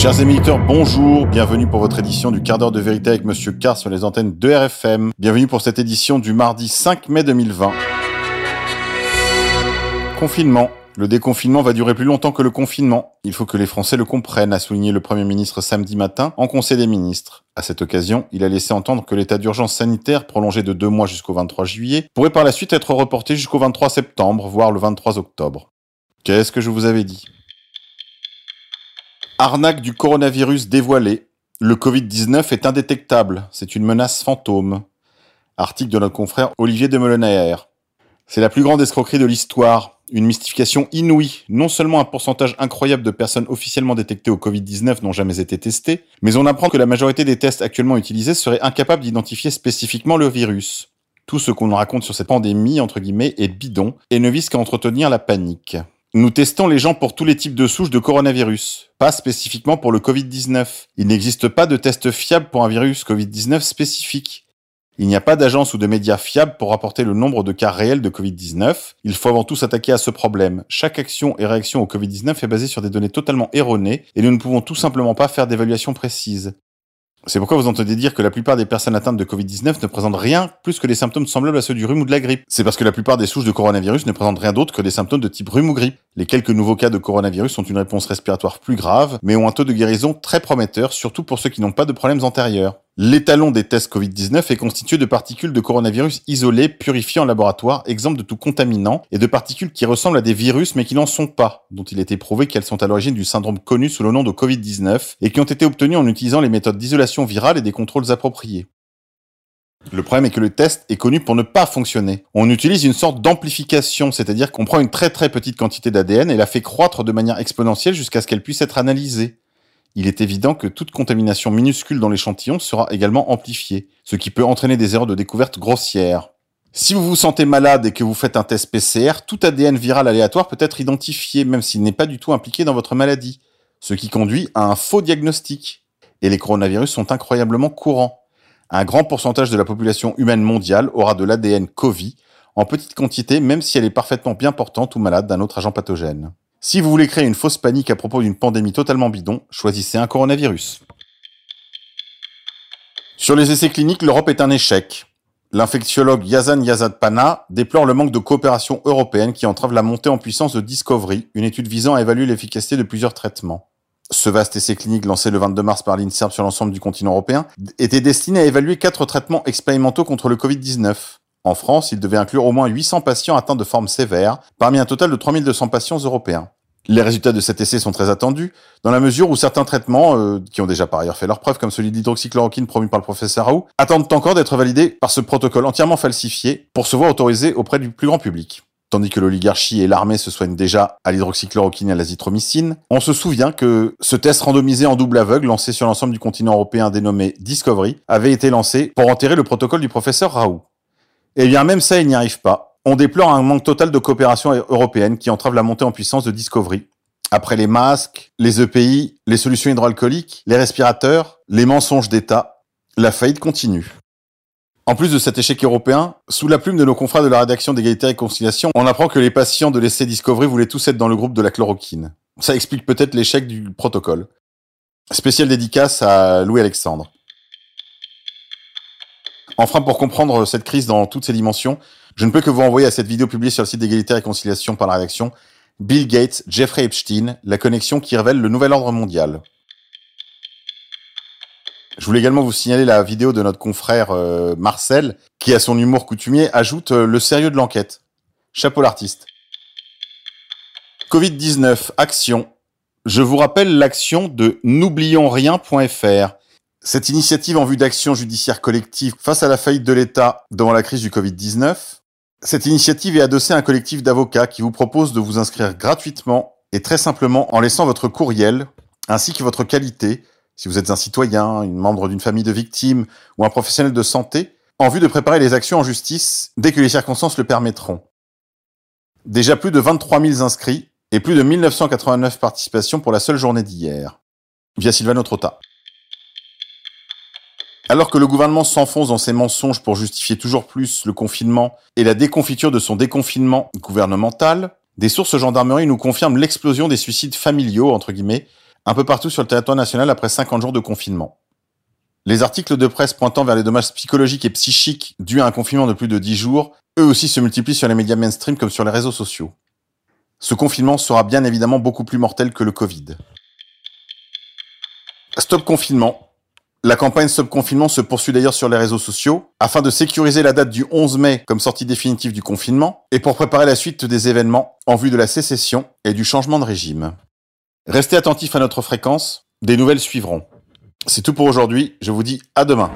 Chers émetteurs, bonjour, bienvenue pour votre édition du quart d'heure de vérité avec Monsieur Carr sur les antennes de RFM. Bienvenue pour cette édition du mardi 5 mai 2020. Confinement. Le déconfinement va durer plus longtemps que le confinement. Il faut que les Français le comprennent, a souligné le Premier ministre samedi matin en Conseil des ministres. À cette occasion, il a laissé entendre que l'état d'urgence sanitaire, prolongé de deux mois jusqu'au 23 juillet, pourrait par la suite être reporté jusqu'au 23 septembre, voire le 23 octobre. Qu'est-ce que je vous avais dit? Arnaque du coronavirus dévoilée. Le Covid-19 est indétectable. C'est une menace fantôme. Article de notre confrère Olivier de Molenaer. C'est la plus grande escroquerie de l'histoire. Une mystification inouïe. Non seulement un pourcentage incroyable de personnes officiellement détectées au Covid-19 n'ont jamais été testées, mais on apprend que la majorité des tests actuellement utilisés seraient incapables d'identifier spécifiquement le virus. Tout ce qu'on raconte sur cette pandémie, entre guillemets, est bidon et ne vise qu'à entretenir la panique. Nous testons les gens pour tous les types de souches de coronavirus, pas spécifiquement pour le Covid-19. Il n'existe pas de test fiable pour un virus Covid-19 spécifique. Il n'y a pas d'agence ou de médias fiables pour rapporter le nombre de cas réels de Covid-19. Il faut avant tout s'attaquer à ce problème. Chaque action et réaction au Covid-19 est basée sur des données totalement erronées et nous ne pouvons tout simplement pas faire d'évaluation précise. C'est pourquoi vous entendez dire que la plupart des personnes atteintes de Covid-19 ne présentent rien plus que des symptômes semblables à ceux du rhume ou de la grippe. C'est parce que la plupart des souches de coronavirus ne présentent rien d'autre que des symptômes de type rhume ou grippe. Les quelques nouveaux cas de coronavirus sont une réponse respiratoire plus grave, mais ont un taux de guérison très prometteur, surtout pour ceux qui n'ont pas de problèmes antérieurs. L'étalon des tests Covid-19 est constitué de particules de coronavirus isolées, purifiées en laboratoire, exemptes de tout contaminant, et de particules qui ressemblent à des virus mais qui n'en sont pas, dont il est prouvé qu'elles sont à l'origine du syndrome connu sous le nom de Covid-19, et qui ont été obtenues en utilisant les méthodes d'isolation virale et des contrôles appropriés. Le problème est que le test est connu pour ne pas fonctionner. On utilise une sorte d'amplification, c'est-à-dire qu'on prend une très très petite quantité d'ADN et la fait croître de manière exponentielle jusqu'à ce qu'elle puisse être analysée il est évident que toute contamination minuscule dans l'échantillon sera également amplifiée, ce qui peut entraîner des erreurs de découverte grossières. Si vous vous sentez malade et que vous faites un test PCR, tout ADN viral aléatoire peut être identifié même s'il n'est pas du tout impliqué dans votre maladie, ce qui conduit à un faux diagnostic. Et les coronavirus sont incroyablement courants. Un grand pourcentage de la population humaine mondiale aura de l'ADN COVID en petite quantité même si elle est parfaitement bien portante ou malade d'un autre agent pathogène. Si vous voulez créer une fausse panique à propos d'une pandémie totalement bidon, choisissez un coronavirus. Sur les essais cliniques, l'Europe est un échec. L'infectiologue Yazan Yazadpana déplore le manque de coopération européenne qui entrave la montée en puissance de Discovery, une étude visant à évaluer l'efficacité de plusieurs traitements. Ce vaste essai clinique lancé le 22 mars par l'INSERM sur l'ensemble du continent européen était destiné à évaluer quatre traitements expérimentaux contre le Covid-19. En France, il devait inclure au moins 800 patients atteints de formes sévères, parmi un total de 3200 patients européens. Les résultats de cet essai sont très attendus, dans la mesure où certains traitements, euh, qui ont déjà par ailleurs fait leur preuve, comme celui d'hydroxychloroquine promu par le professeur Raoult, attendent encore d'être validés par ce protocole entièrement falsifié pour se voir autorisé auprès du plus grand public. Tandis que l'oligarchie et l'armée se soignent déjà à l'hydroxychloroquine et à l'azithromycine, on se souvient que ce test randomisé en double aveugle lancé sur l'ensemble du continent européen dénommé Discovery avait été lancé pour enterrer le protocole du professeur Raoult. Eh bien, même ça, il n'y arrive pas. On déplore un manque total de coopération européenne qui entrave la montée en puissance de Discovery. Après les masques, les EPI, les solutions hydroalcooliques, les respirateurs, les mensonges d'État, la faillite continue. En plus de cet échec européen, sous la plume de nos confrères de la rédaction d'égalité et conciliation, on apprend que les patients de l'essai Discovery voulaient tous être dans le groupe de la chloroquine. Ça explique peut-être l'échec du protocole. Spécial dédicace à Louis Alexandre. Enfin, pour comprendre cette crise dans toutes ses dimensions, je ne peux que vous renvoyer à cette vidéo publiée sur le site d'égalité et réconciliation par la rédaction Bill Gates, Jeffrey Epstein, la connexion qui révèle le nouvel ordre mondial. Je voulais également vous signaler la vidéo de notre confrère euh, Marcel, qui à son humour coutumier ajoute euh, le sérieux de l'enquête. Chapeau l'artiste. Covid-19, action. Je vous rappelle l'action de n'oublionsrien.fr cette initiative en vue d'action judiciaire collective face à la faillite de l'État devant la crise du Covid-19, cette initiative est adossée à un collectif d'avocats qui vous propose de vous inscrire gratuitement et très simplement en laissant votre courriel ainsi que votre qualité, si vous êtes un citoyen, un membre d'une famille de victimes ou un professionnel de santé, en vue de préparer les actions en justice dès que les circonstances le permettront. Déjà plus de 23 000 inscrits et plus de 1989 participations pour la seule journée d'hier. Via Sylvano Trotta. Alors que le gouvernement s'enfonce dans ses mensonges pour justifier toujours plus le confinement et la déconfiture de son déconfinement gouvernemental, des sources gendarmerie nous confirment l'explosion des suicides familiaux, entre guillemets, un peu partout sur le territoire national après 50 jours de confinement. Les articles de presse pointant vers les dommages psychologiques et psychiques dus à un confinement de plus de 10 jours, eux aussi se multiplient sur les médias mainstream comme sur les réseaux sociaux. Ce confinement sera bien évidemment beaucoup plus mortel que le Covid. Stop confinement. La campagne sub-confinement se poursuit d'ailleurs sur les réseaux sociaux afin de sécuriser la date du 11 mai comme sortie définitive du confinement et pour préparer la suite des événements en vue de la sécession et du changement de régime. Restez attentifs à notre fréquence, des nouvelles suivront. C'est tout pour aujourd'hui, je vous dis à demain.